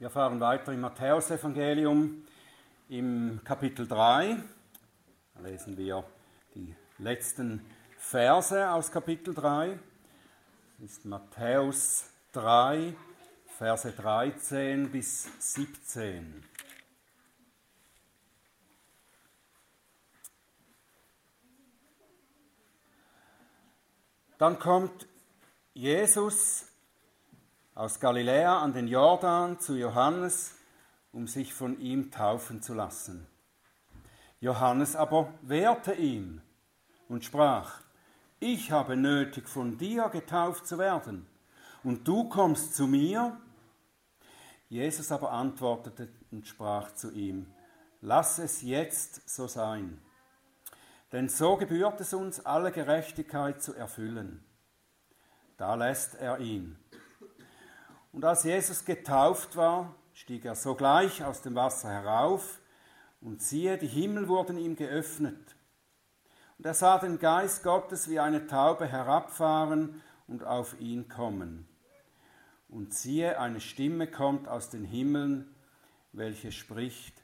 Wir fahren weiter im Matthäusevangelium im Kapitel 3. Da lesen wir die letzten Verse aus Kapitel 3. Das ist Matthäus 3, Verse 13 bis 17. Dann kommt Jesus aus Galiläa an den Jordan zu Johannes, um sich von ihm taufen zu lassen. Johannes aber wehrte ihm und sprach, ich habe nötig, von dir getauft zu werden, und du kommst zu mir? Jesus aber antwortete und sprach zu ihm, lass es jetzt so sein, denn so gebührt es uns, alle Gerechtigkeit zu erfüllen. Da lässt er ihn. Und als Jesus getauft war, stieg er sogleich aus dem Wasser herauf, und siehe, die Himmel wurden ihm geöffnet. Und er sah den Geist Gottes wie eine Taube herabfahren und auf ihn kommen. Und siehe, eine Stimme kommt aus den Himmeln, welche spricht,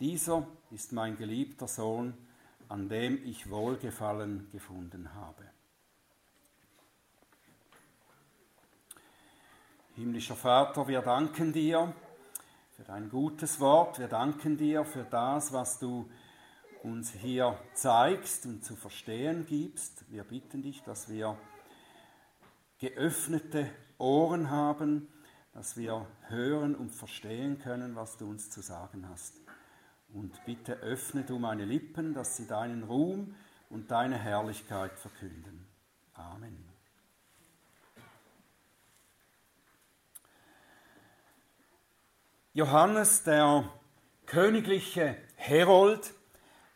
dieser ist mein geliebter Sohn, an dem ich Wohlgefallen gefunden habe. Himmlischer Vater, wir danken dir für dein gutes Wort. Wir danken dir für das, was du uns hier zeigst und zu verstehen gibst. Wir bitten dich, dass wir geöffnete Ohren haben, dass wir hören und verstehen können, was du uns zu sagen hast. Und bitte öffne du meine Lippen, dass sie deinen Ruhm und deine Herrlichkeit verkünden. Amen. Johannes, der königliche Herold,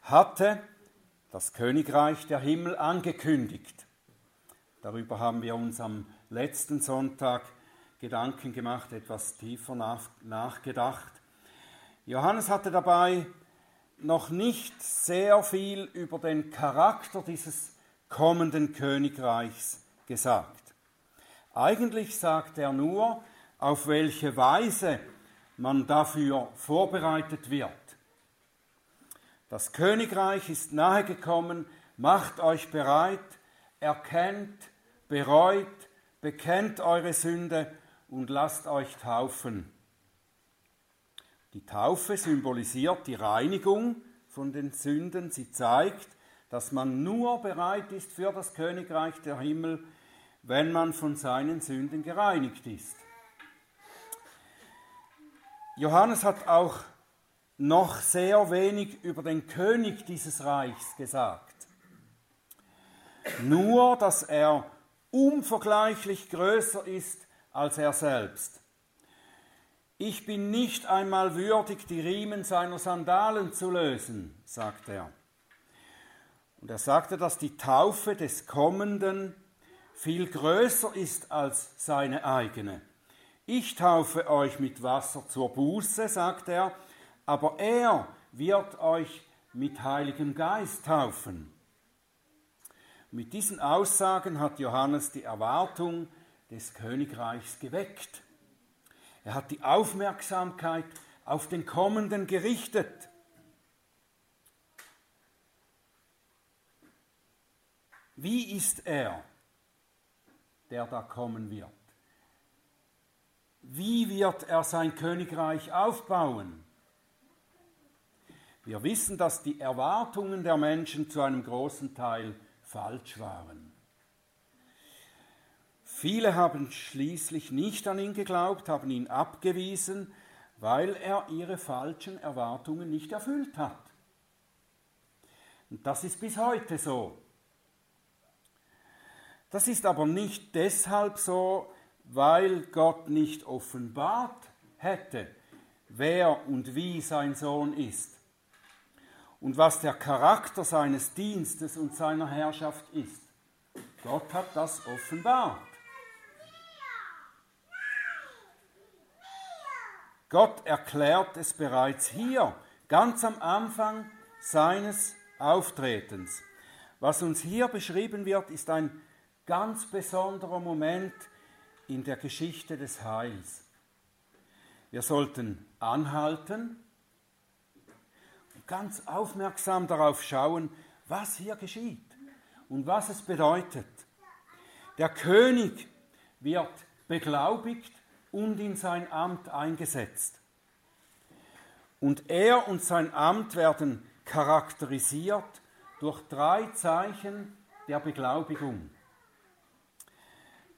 hatte das Königreich der Himmel angekündigt. Darüber haben wir uns am letzten Sonntag Gedanken gemacht, etwas tiefer nach, nachgedacht. Johannes hatte dabei noch nicht sehr viel über den Charakter dieses kommenden Königreichs gesagt. Eigentlich sagt er nur, auf welche Weise man dafür vorbereitet wird. Das Königreich ist nahe gekommen, macht euch bereit, erkennt, bereut, bekennt eure Sünde und lasst euch taufen. Die Taufe symbolisiert die Reinigung von den Sünden. Sie zeigt, dass man nur bereit ist für das Königreich der Himmel, wenn man von seinen Sünden gereinigt ist. Johannes hat auch noch sehr wenig über den König dieses Reichs gesagt. Nur, dass er unvergleichlich größer ist als er selbst. Ich bin nicht einmal würdig, die Riemen seiner Sandalen zu lösen, sagt er. Und er sagte, dass die Taufe des Kommenden viel größer ist als seine eigene. Ich taufe euch mit Wasser zur Buße, sagt er, aber er wird euch mit Heiligem Geist taufen. Mit diesen Aussagen hat Johannes die Erwartung des Königreichs geweckt. Er hat die Aufmerksamkeit auf den Kommenden gerichtet. Wie ist er, der da kommen wird? Wie wird er sein Königreich aufbauen? Wir wissen, dass die Erwartungen der Menschen zu einem großen Teil falsch waren. Viele haben schließlich nicht an ihn geglaubt, haben ihn abgewiesen, weil er ihre falschen Erwartungen nicht erfüllt hat. Und das ist bis heute so. Das ist aber nicht deshalb so, weil Gott nicht offenbart hätte, wer und wie sein Sohn ist und was der Charakter seines Dienstes und seiner Herrschaft ist. Gott hat das offenbart. Gott erklärt es bereits hier, ganz am Anfang seines Auftretens. Was uns hier beschrieben wird, ist ein ganz besonderer Moment in der Geschichte des Heils. Wir sollten anhalten und ganz aufmerksam darauf schauen, was hier geschieht und was es bedeutet. Der König wird beglaubigt und in sein Amt eingesetzt. Und er und sein Amt werden charakterisiert durch drei Zeichen der Beglaubigung.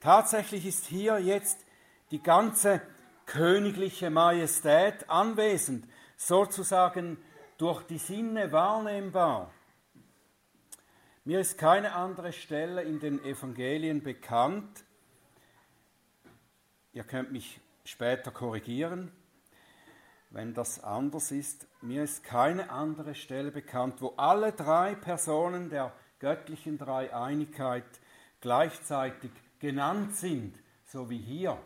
Tatsächlich ist hier jetzt die ganze königliche Majestät anwesend, sozusagen durch die Sinne wahrnehmbar. Mir ist keine andere Stelle in den Evangelien bekannt, ihr könnt mich später korrigieren, wenn das anders ist. Mir ist keine andere Stelle bekannt, wo alle drei Personen der göttlichen Dreieinigkeit gleichzeitig genannt sind, so wie hier.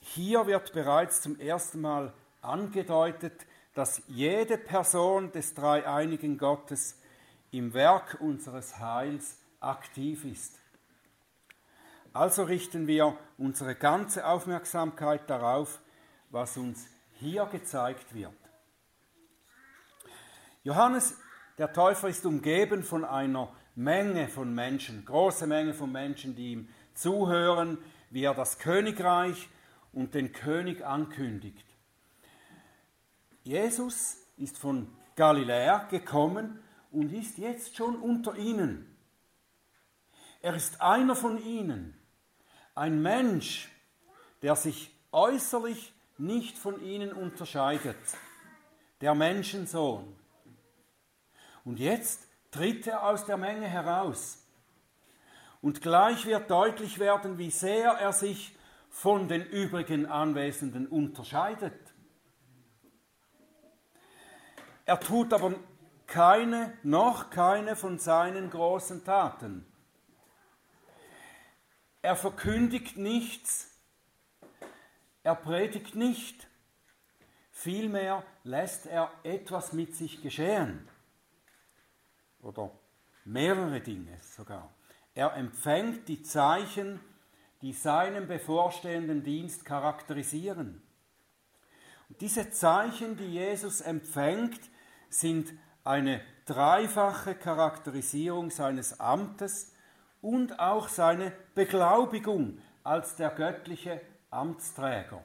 Hier wird bereits zum ersten Mal angedeutet, dass jede Person des dreieinigen Gottes im Werk unseres Heils aktiv ist. Also richten wir unsere ganze Aufmerksamkeit darauf, was uns hier gezeigt wird. Johannes der Täufer ist umgeben von einer Menge von Menschen, große Menge von Menschen, die ihm zuhören, wie er das Königreich und den König ankündigt. Jesus ist von Galiläa gekommen und ist jetzt schon unter ihnen. Er ist einer von ihnen, ein Mensch, der sich äußerlich nicht von ihnen unterscheidet, der Menschensohn. Und jetzt tritt er aus der Menge heraus. Und gleich wird deutlich werden, wie sehr er sich von den übrigen Anwesenden unterscheidet. Er tut aber keine, noch keine von seinen großen Taten. Er verkündigt nichts, er predigt nicht, vielmehr lässt er etwas mit sich geschehen oder mehrere Dinge sogar. Er empfängt die Zeichen, die seinen bevorstehenden Dienst charakterisieren. Und diese Zeichen, die Jesus empfängt, sind eine dreifache Charakterisierung seines Amtes und auch seine Beglaubigung als der göttliche Amtsträger.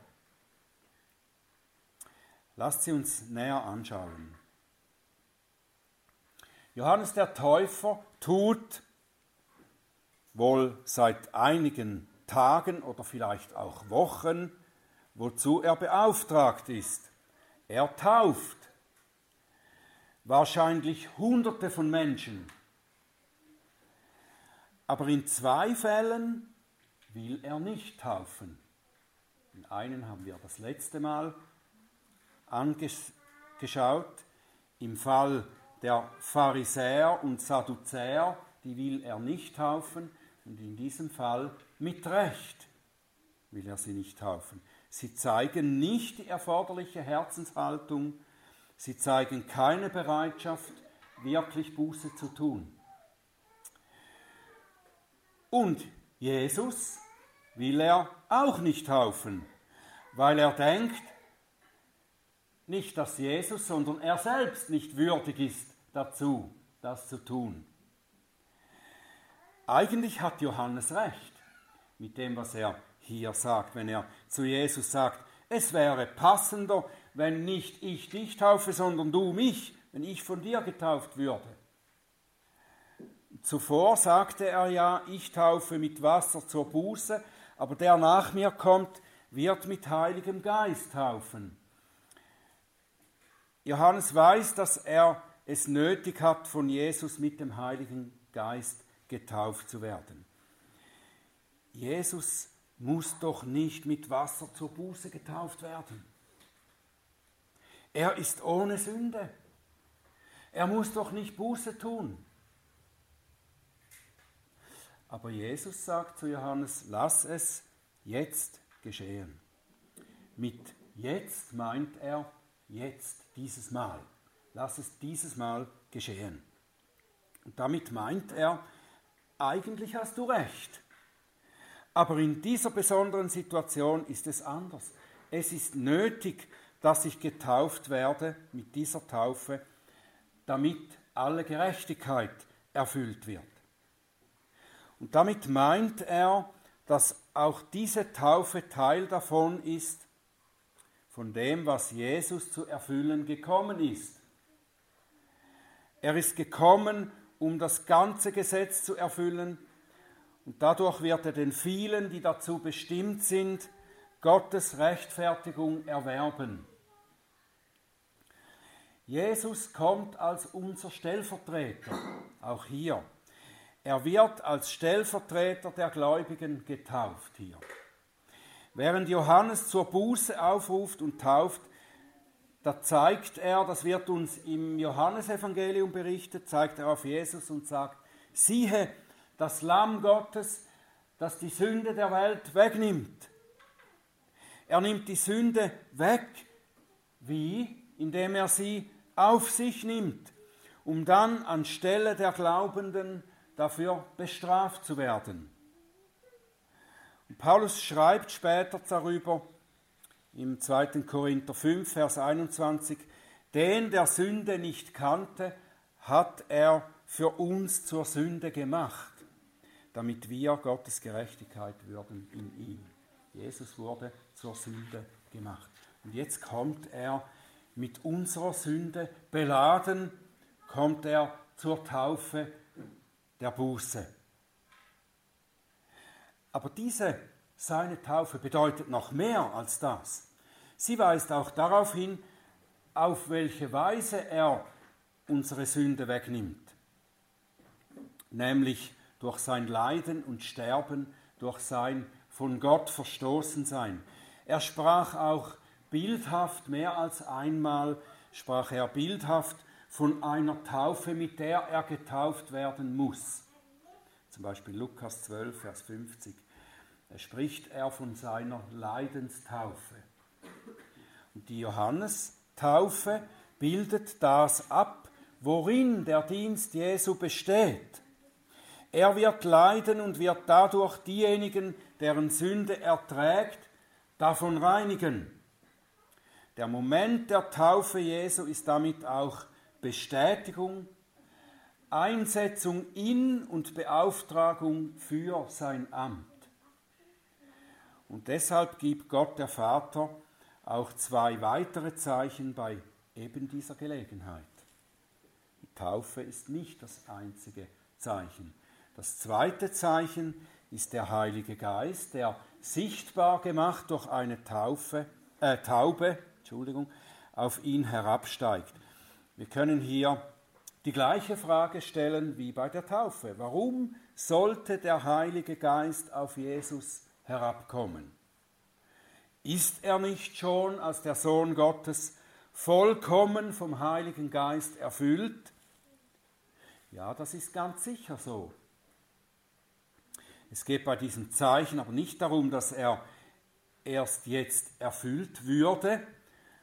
Lasst sie uns näher anschauen. Johannes der Täufer tut wohl seit einigen Tagen oder vielleicht auch Wochen, wozu er beauftragt ist. Er tauft wahrscheinlich Hunderte von Menschen. Aber in zwei Fällen will er nicht taufen. In einen haben wir das letzte Mal angeschaut. Im Fall der Pharisäer und Sadduzäer, die will er nicht taufen und in diesem Fall mit Recht will er sie nicht taufen. Sie zeigen nicht die erforderliche Herzenshaltung, sie zeigen keine Bereitschaft, wirklich Buße zu tun. Und Jesus will er auch nicht taufen, weil er denkt, nicht, dass Jesus, sondern er selbst nicht würdig ist dazu, das zu tun. Eigentlich hat Johannes recht mit dem, was er hier sagt, wenn er zu Jesus sagt, es wäre passender, wenn nicht ich dich taufe, sondern du mich, wenn ich von dir getauft würde. Zuvor sagte er ja, ich taufe mit Wasser zur Buße, aber der nach mir kommt, wird mit Heiligem Geist taufen. Johannes weiß, dass er es nötig hat, von Jesus mit dem Heiligen Geist getauft zu werden. Jesus muss doch nicht mit Wasser zur Buße getauft werden. Er ist ohne Sünde. Er muss doch nicht Buße tun. Aber Jesus sagt zu Johannes, lass es jetzt geschehen. Mit jetzt meint er jetzt, dieses Mal. Lass es dieses Mal geschehen. Und damit meint er, eigentlich hast du recht. Aber in dieser besonderen Situation ist es anders. Es ist nötig, dass ich getauft werde mit dieser Taufe, damit alle Gerechtigkeit erfüllt wird. Und damit meint er, dass auch diese Taufe Teil davon ist, von dem, was Jesus zu erfüllen gekommen ist. Er ist gekommen, um das ganze Gesetz zu erfüllen, und dadurch wird er den vielen, die dazu bestimmt sind, Gottes Rechtfertigung erwerben. Jesus kommt als unser Stellvertreter, auch hier. Er wird als Stellvertreter der Gläubigen getauft hier. Während Johannes zur Buße aufruft und tauft, da zeigt er, das wird uns im Johannesevangelium berichtet, zeigt er auf Jesus und sagt, siehe, das Lamm Gottes, das die Sünde der Welt wegnimmt. Er nimmt die Sünde weg. Wie? Indem er sie auf sich nimmt, um dann anstelle der Glaubenden dafür bestraft zu werden. Paulus schreibt später darüber im 2. Korinther 5, Vers 21, den der Sünde nicht kannte, hat er für uns zur Sünde gemacht, damit wir Gottes Gerechtigkeit würden in ihm. Jesus wurde zur Sünde gemacht. Und jetzt kommt er mit unserer Sünde beladen, kommt er zur Taufe der Buße. Aber diese seine Taufe bedeutet noch mehr als das. Sie weist auch darauf hin, auf welche Weise er unsere Sünde wegnimmt. Nämlich durch sein Leiden und Sterben, durch sein von Gott verstoßen sein. Er sprach auch bildhaft, mehr als einmal sprach er bildhaft von einer Taufe, mit der er getauft werden muss. Zum Beispiel Lukas 12, Vers 50. Da spricht er von seiner Leidenstaufe. Und die Johannestaufe bildet das ab, worin der Dienst Jesu besteht. Er wird leiden und wird dadurch diejenigen, deren Sünde er trägt, davon reinigen. Der Moment der Taufe Jesu ist damit auch Bestätigung, Einsetzung in und Beauftragung für sein Amt. Und deshalb gibt Gott der Vater auch zwei weitere Zeichen bei eben dieser Gelegenheit. Die Taufe ist nicht das einzige Zeichen. Das zweite Zeichen ist der Heilige Geist, der sichtbar gemacht durch eine Taufe, äh, Taube Entschuldigung, auf ihn herabsteigt. Wir können hier die gleiche Frage stellen wie bei der Taufe. Warum sollte der Heilige Geist auf Jesus herabkommen? Ist er nicht schon als der Sohn Gottes vollkommen vom Heiligen Geist erfüllt? Ja, das ist ganz sicher so. Es geht bei diesem Zeichen aber nicht darum, dass er erst jetzt erfüllt würde,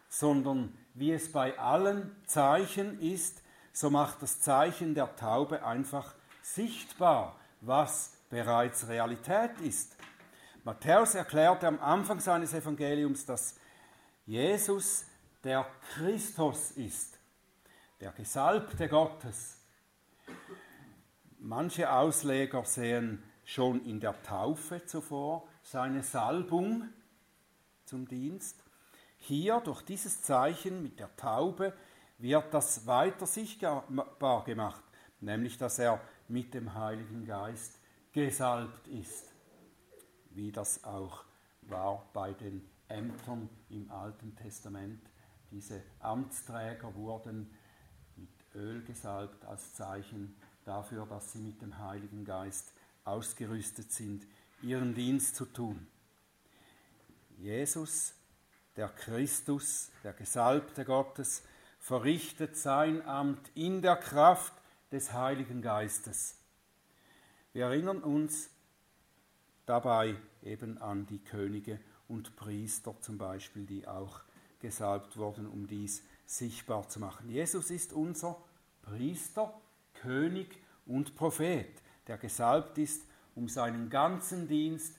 sondern wie es bei allen Zeichen ist, so macht das Zeichen der Taube einfach sichtbar, was bereits Realität ist. Matthäus erklärt am Anfang seines Evangeliums, dass Jesus der Christus ist, der Gesalbte Gottes. Manche Ausleger sehen schon in der Taufe zuvor seine Salbung zum Dienst. Hier durch dieses Zeichen mit der Taube wird das weiter sichtbar gemacht, nämlich dass er mit dem Heiligen Geist gesalbt ist, wie das auch war bei den Ämtern im Alten Testament. Diese Amtsträger wurden mit Öl gesalbt als Zeichen dafür, dass sie mit dem Heiligen Geist ausgerüstet sind, ihren Dienst zu tun. Jesus, der Christus, der Gesalbte Gottes, verrichtet sein Amt in der Kraft des Heiligen Geistes. Wir erinnern uns dabei eben an die Könige und Priester zum Beispiel, die auch gesalbt wurden, um dies sichtbar zu machen. Jesus ist unser Priester, König und Prophet der gesalbt ist, um seinen ganzen Dienst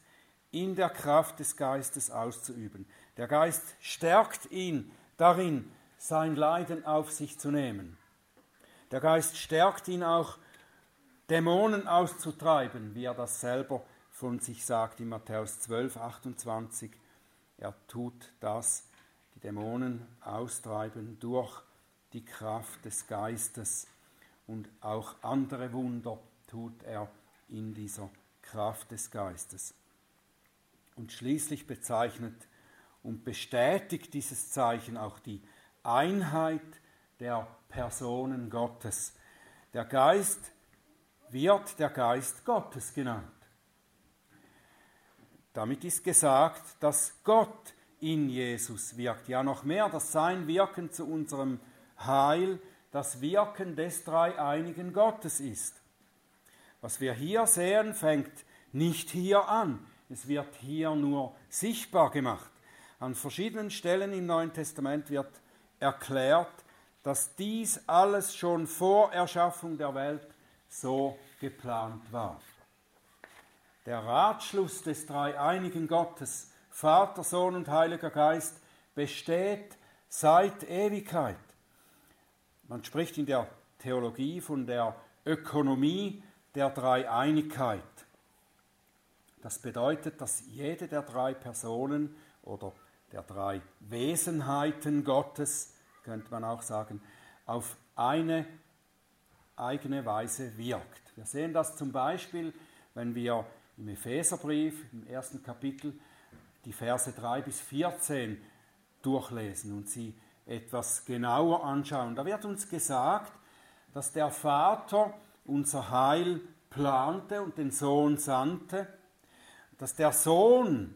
in der Kraft des Geistes auszuüben. Der Geist stärkt ihn darin, sein Leiden auf sich zu nehmen. Der Geist stärkt ihn auch, Dämonen auszutreiben, wie er das selber von sich sagt in Matthäus 12, 28. Er tut das, die Dämonen austreiben durch die Kraft des Geistes und auch andere Wunder tut er in dieser Kraft des Geistes. Und schließlich bezeichnet und bestätigt dieses Zeichen auch die Einheit der Personen Gottes. Der Geist wird der Geist Gottes genannt. Damit ist gesagt, dass Gott in Jesus wirkt. Ja, noch mehr, dass sein Wirken zu unserem Heil das Wirken des dreieinigen Gottes ist. Was wir hier sehen, fängt nicht hier an. Es wird hier nur sichtbar gemacht. An verschiedenen Stellen im Neuen Testament wird erklärt, dass dies alles schon vor Erschaffung der Welt so geplant war. Der Ratschluss des dreieinigen Gottes, Vater, Sohn und Heiliger Geist, besteht seit Ewigkeit. Man spricht in der Theologie von der Ökonomie der Dreieinigkeit. Das bedeutet, dass jede der drei Personen oder der drei Wesenheiten Gottes, könnte man auch sagen, auf eine eigene Weise wirkt. Wir sehen das zum Beispiel, wenn wir im Epheserbrief, im ersten Kapitel, die Verse 3 bis 14 durchlesen und sie etwas genauer anschauen. Da wird uns gesagt, dass der Vater unser Heil plante und den Sohn sandte, dass der Sohn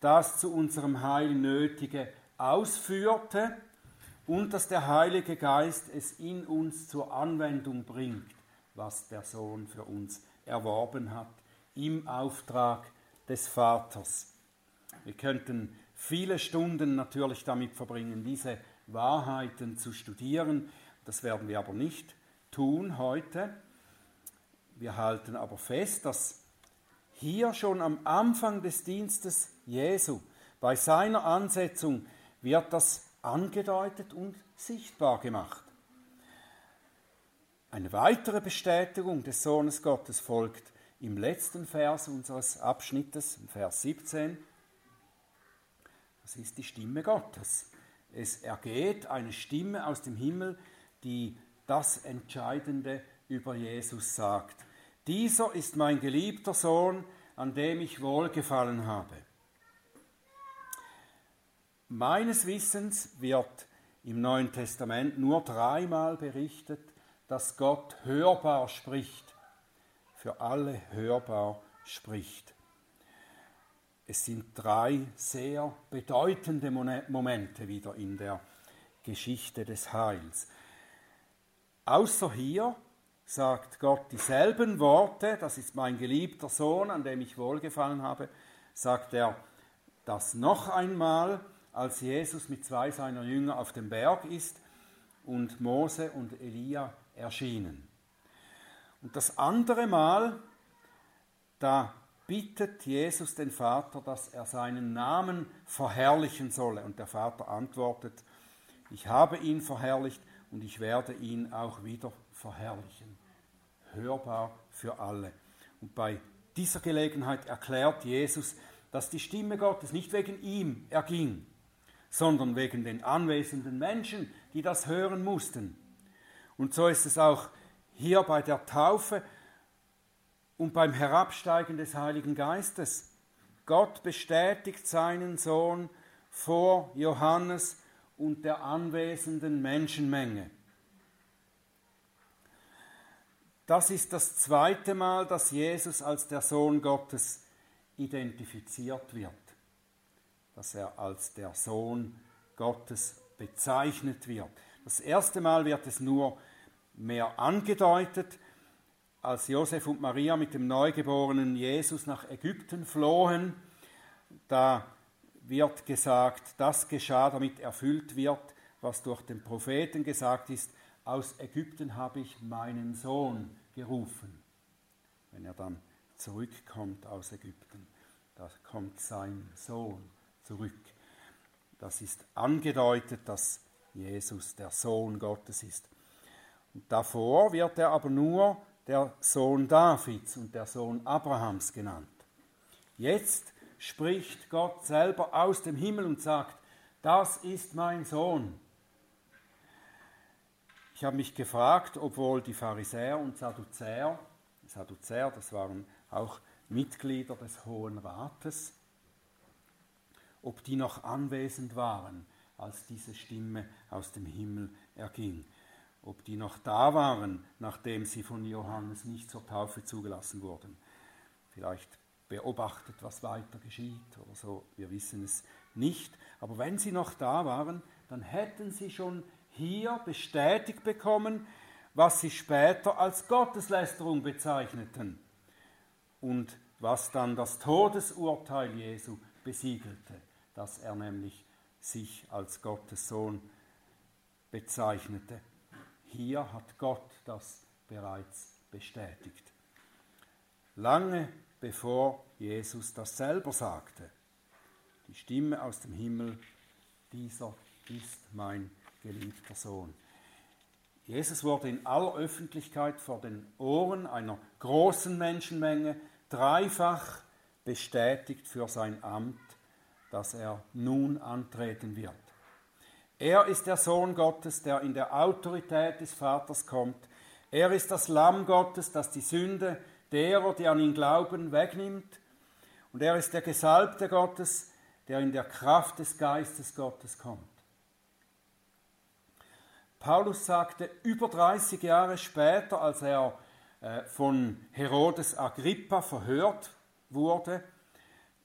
das zu unserem Heil Nötige ausführte und dass der Heilige Geist es in uns zur Anwendung bringt, was der Sohn für uns erworben hat, im Auftrag des Vaters. Wir könnten viele Stunden natürlich damit verbringen, diese Wahrheiten zu studieren. Das werden wir aber nicht tun heute. Wir halten aber fest, dass hier schon am Anfang des Dienstes Jesu, bei seiner Ansetzung, wird das angedeutet und sichtbar gemacht. Eine weitere Bestätigung des Sohnes Gottes folgt im letzten Vers unseres Abschnittes, im Vers 17. Das ist die Stimme Gottes. Es ergeht eine Stimme aus dem Himmel, die das Entscheidende über Jesus sagt. Dieser ist mein geliebter Sohn, an dem ich wohlgefallen habe. Meines Wissens wird im Neuen Testament nur dreimal berichtet, dass Gott hörbar spricht, für alle hörbar spricht. Es sind drei sehr bedeutende Momente wieder in der Geschichte des Heils. Außer hier sagt Gott dieselben Worte, das ist mein geliebter Sohn, an dem ich wohlgefallen habe, sagt er das noch einmal, als Jesus mit zwei seiner Jünger auf dem Berg ist und Mose und Elia erschienen. Und das andere Mal, da bittet Jesus den Vater, dass er seinen Namen verherrlichen solle. Und der Vater antwortet, ich habe ihn verherrlicht und ich werde ihn auch wieder verherrlichen. Hörbar für alle. Und bei dieser Gelegenheit erklärt Jesus, dass die Stimme Gottes nicht wegen ihm erging, sondern wegen den anwesenden Menschen, die das hören mussten. Und so ist es auch hier bei der Taufe und beim Herabsteigen des Heiligen Geistes. Gott bestätigt seinen Sohn vor Johannes und der anwesenden Menschenmenge. Das ist das zweite Mal, dass Jesus als der Sohn Gottes identifiziert wird, dass er als der Sohn Gottes bezeichnet wird. Das erste Mal wird es nur mehr angedeutet, als Josef und Maria mit dem neugeborenen Jesus nach Ägypten flohen, da wird gesagt, das geschah, damit erfüllt wird, was durch den Propheten gesagt ist, aus Ägypten habe ich meinen Sohn gerufen, wenn er dann zurückkommt aus Ägypten. da kommt sein Sohn zurück. Das ist angedeutet, dass Jesus der Sohn Gottes ist. Und davor wird er aber nur der Sohn Davids und der Sohn Abrahams genannt. Jetzt spricht Gott selber aus dem Himmel und sagt, das ist mein Sohn. Ich habe mich gefragt, obwohl die Pharisäer und Sadduzäer, Sadduzäer, das waren auch Mitglieder des Hohen Rates, ob die noch anwesend waren, als diese Stimme aus dem Himmel erging, ob die noch da waren, nachdem sie von Johannes nicht zur Taufe zugelassen wurden. Vielleicht beobachtet, was weiter geschieht oder so, wir wissen es nicht. Aber wenn sie noch da waren, dann hätten sie schon hier bestätigt bekommen, was sie später als Gotteslästerung bezeichneten und was dann das Todesurteil Jesu besiegelte, dass er nämlich sich als Gottes Sohn bezeichnete. Hier hat Gott das bereits bestätigt. Lange bevor Jesus das selber sagte. Die Stimme aus dem Himmel, dieser ist mein geliebter Sohn. Jesus wurde in aller Öffentlichkeit vor den Ohren einer großen Menschenmenge dreifach bestätigt für sein Amt, das er nun antreten wird. Er ist der Sohn Gottes, der in der Autorität des Vaters kommt. Er ist das Lamm Gottes, das die Sünde derer, die an ihn glauben, wegnimmt. Und er ist der Gesalbte Gottes, der in der Kraft des Geistes Gottes kommt. Paulus sagte über 30 Jahre später, als er äh, von Herodes Agrippa verhört wurde,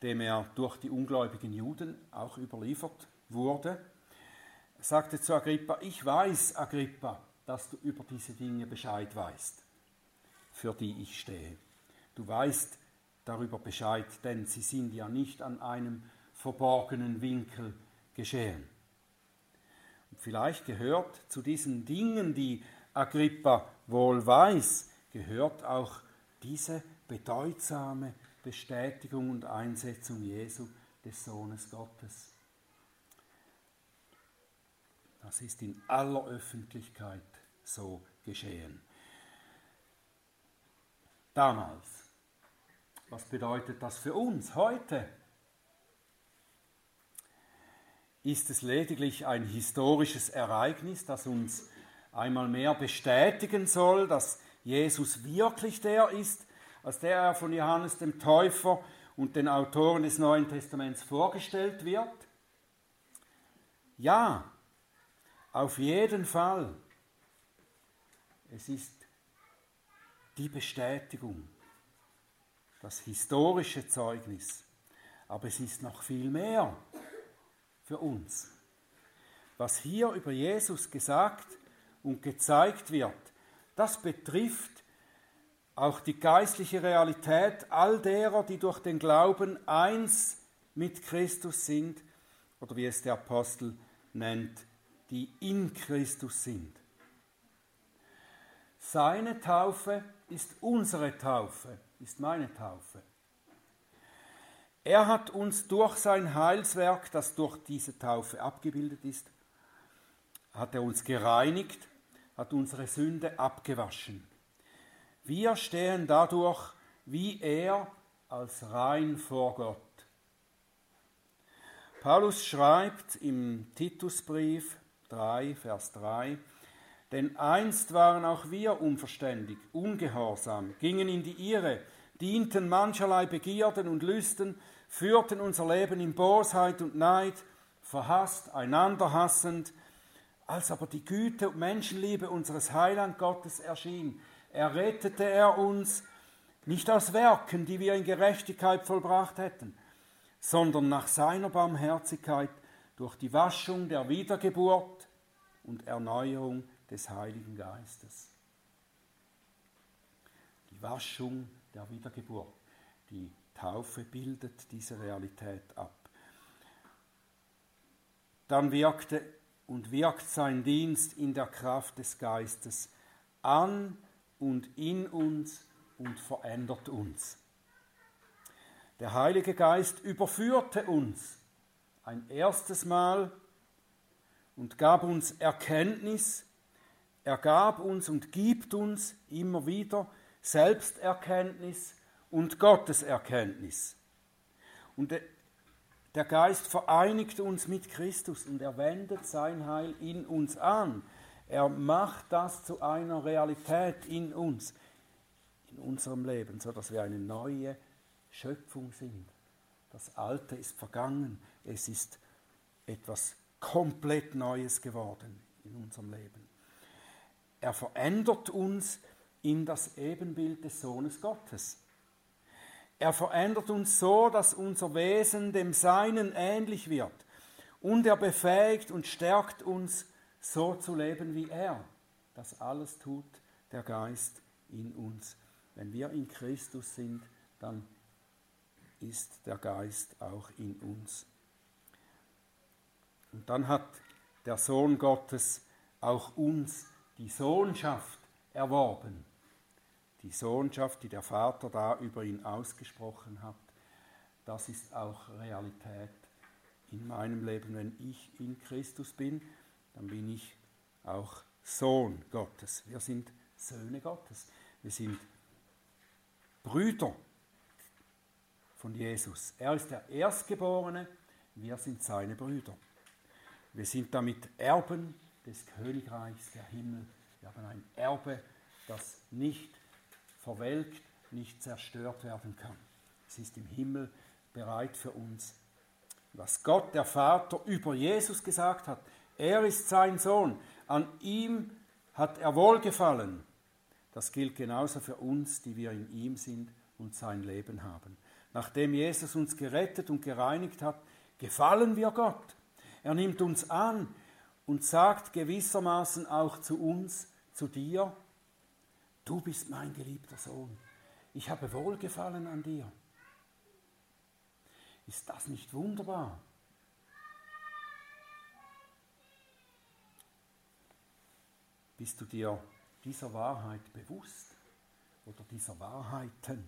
dem er durch die ungläubigen Juden auch überliefert wurde, sagte zu Agrippa, ich weiß, Agrippa, dass du über diese Dinge Bescheid weißt für die ich stehe. Du weißt darüber Bescheid, denn sie sind ja nicht an einem verborgenen Winkel geschehen. Und vielleicht gehört zu diesen Dingen, die Agrippa wohl weiß, gehört auch diese bedeutsame Bestätigung und Einsetzung Jesu des Sohnes Gottes. Das ist in aller Öffentlichkeit so geschehen damals. Was bedeutet das für uns heute? Ist es lediglich ein historisches Ereignis, das uns einmal mehr bestätigen soll, dass Jesus wirklich der ist, als der er von Johannes dem Täufer und den Autoren des Neuen Testaments vorgestellt wird? Ja, auf jeden Fall. Es ist die Bestätigung, das historische Zeugnis. Aber es ist noch viel mehr für uns. Was hier über Jesus gesagt und gezeigt wird, das betrifft auch die geistliche Realität all derer, die durch den Glauben eins mit Christus sind, oder wie es der Apostel nennt, die in Christus sind. Seine Taufe ist unsere Taufe, ist meine Taufe. Er hat uns durch sein Heilswerk, das durch diese Taufe abgebildet ist, hat er uns gereinigt, hat unsere Sünde abgewaschen. Wir stehen dadurch wie er als rein vor Gott. Paulus schreibt im Titusbrief 3, Vers 3, denn einst waren auch wir unverständig, ungehorsam, gingen in die Irre, dienten mancherlei Begierden und Lüsten, führten unser Leben in Bosheit und Neid, verhasst, einander hassend. Als aber die Güte und Menschenliebe unseres Heiland Gottes erschien, errettete er uns nicht aus Werken, die wir in Gerechtigkeit vollbracht hätten, sondern nach seiner Barmherzigkeit durch die Waschung der Wiedergeburt und Erneuerung des Heiligen Geistes. Die Waschung der Wiedergeburt, die Taufe bildet diese Realität ab. Dann wirkte und wirkt sein Dienst in der Kraft des Geistes an und in uns und verändert uns. Der Heilige Geist überführte uns ein erstes Mal und gab uns Erkenntnis. Er gab uns und gibt uns immer wieder Selbsterkenntnis und Gotteserkenntnis. Und der Geist vereinigt uns mit Christus und er wendet sein Heil in uns an. Er macht das zu einer Realität in uns, in unserem Leben, sodass wir eine neue Schöpfung sind. Das Alte ist vergangen, es ist etwas komplett Neues geworden in unserem Leben. Er verändert uns in das Ebenbild des Sohnes Gottes. Er verändert uns so, dass unser Wesen dem Seinen ähnlich wird. Und er befähigt und stärkt uns, so zu leben wie er. Das alles tut der Geist in uns. Wenn wir in Christus sind, dann ist der Geist auch in uns. Und dann hat der Sohn Gottes auch uns die Sohnschaft erworben. Die Sohnschaft, die der Vater da über ihn ausgesprochen hat, das ist auch Realität in meinem Leben. Wenn ich in Christus bin, dann bin ich auch Sohn Gottes. Wir sind Söhne Gottes. Wir sind Brüder von Jesus. Er ist der Erstgeborene, wir sind seine Brüder. Wir sind damit Erben des Königreichs der Himmel. Wir haben ein Erbe, das nicht verwelkt, nicht zerstört werden kann. Es ist im Himmel bereit für uns. Was Gott, der Vater, über Jesus gesagt hat, er ist sein Sohn, an ihm hat er wohlgefallen. Das gilt genauso für uns, die wir in ihm sind und sein Leben haben. Nachdem Jesus uns gerettet und gereinigt hat, gefallen wir Gott. Er nimmt uns an und sagt gewissermaßen auch zu uns, zu dir, du bist mein geliebter Sohn. Ich habe Wohlgefallen an dir. Ist das nicht wunderbar? Bist du dir dieser Wahrheit bewusst oder dieser Wahrheiten?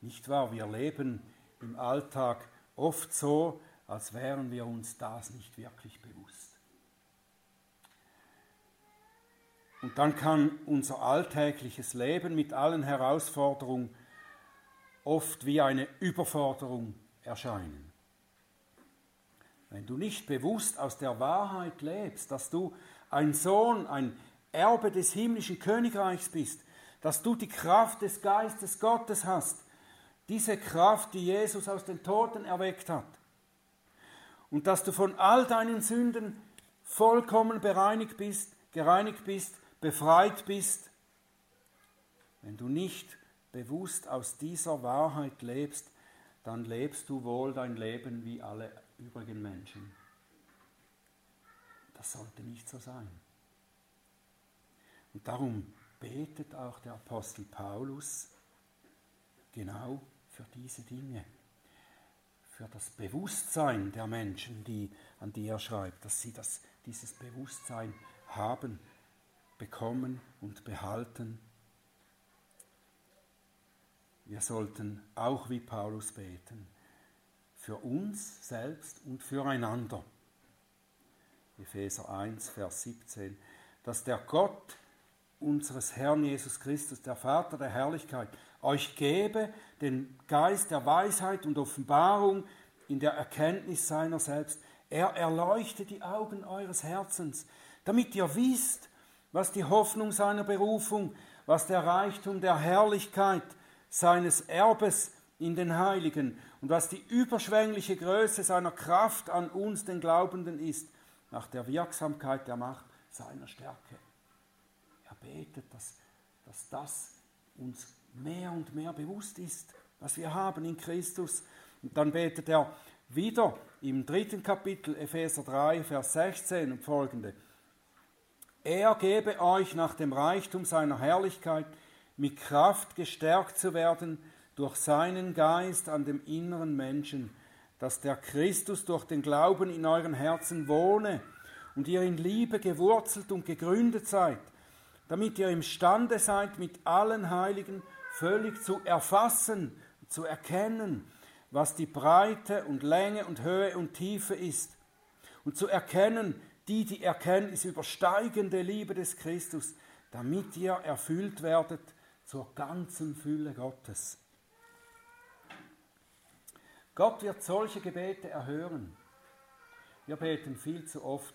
Nicht wahr? Wir leben im Alltag oft so, als wären wir uns das nicht wirklich bewusst. Und dann kann unser alltägliches Leben mit allen Herausforderungen oft wie eine Überforderung erscheinen. Wenn du nicht bewusst aus der Wahrheit lebst, dass du ein Sohn, ein Erbe des himmlischen Königreichs bist, dass du die Kraft des Geistes Gottes hast, diese Kraft, die Jesus aus den Toten erweckt hat, und dass du von all deinen Sünden vollkommen bereinigt bist, gereinigt bist, befreit bist, wenn du nicht bewusst aus dieser Wahrheit lebst, dann lebst du wohl dein Leben wie alle übrigen Menschen. Das sollte nicht so sein. Und darum betet auch der Apostel Paulus genau für diese Dinge für das Bewusstsein der Menschen, die, an die er schreibt, dass sie das, dieses Bewusstsein haben, bekommen und behalten. Wir sollten auch wie Paulus beten, für uns selbst und füreinander. Epheser 1, Vers 17, dass der Gott unseres Herrn Jesus Christus, der Vater der Herrlichkeit, euch gebe den Geist der Weisheit und Offenbarung in der Erkenntnis seiner selbst. Er erleuchte die Augen eures Herzens, damit ihr wisst, was die Hoffnung seiner Berufung, was der Reichtum der Herrlichkeit seines Erbes in den Heiligen und was die überschwängliche Größe seiner Kraft an uns, den Glaubenden, ist, nach der Wirksamkeit der Macht seiner Stärke. Er betet, dass, dass das uns mehr und mehr bewusst ist, was wir haben in Christus. Und dann betet er wieder im dritten Kapitel, Epheser 3, Vers 16 und folgende. Er gebe euch nach dem Reichtum seiner Herrlichkeit mit Kraft gestärkt zu werden durch seinen Geist an dem inneren Menschen, dass der Christus durch den Glauben in euren Herzen wohne und ihr in Liebe gewurzelt und gegründet seid, damit ihr imstande seid, mit allen Heiligen völlig zu erfassen, zu erkennen, was die Breite und Länge und Höhe und Tiefe ist. Und zu erkennen, die die Erkenntnis übersteigende Liebe des Christus, damit ihr erfüllt werdet zur ganzen Fülle Gottes. Gott wird solche Gebete erhören. Wir beten viel zu oft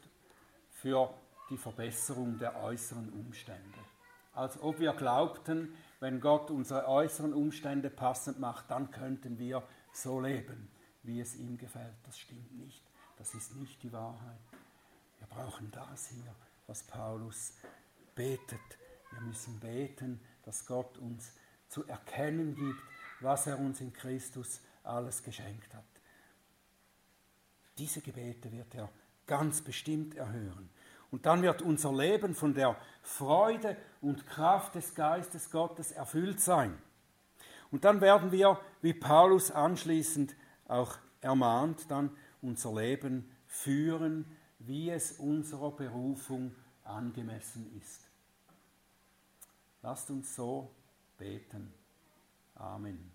für die Verbesserung der äußeren Umstände. Als ob wir glaubten, wenn Gott unsere äußeren Umstände passend macht, dann könnten wir so leben, wie es ihm gefällt. Das stimmt nicht. Das ist nicht die Wahrheit. Wir brauchen das hier, was Paulus betet. Wir müssen beten, dass Gott uns zu erkennen gibt, was er uns in Christus alles geschenkt hat. Diese Gebete wird er ganz bestimmt erhören. Und dann wird unser Leben von der Freude und Kraft des Geistes Gottes erfüllt sein. Und dann werden wir, wie Paulus anschließend auch ermahnt, dann unser Leben führen, wie es unserer Berufung angemessen ist. Lasst uns so beten. Amen.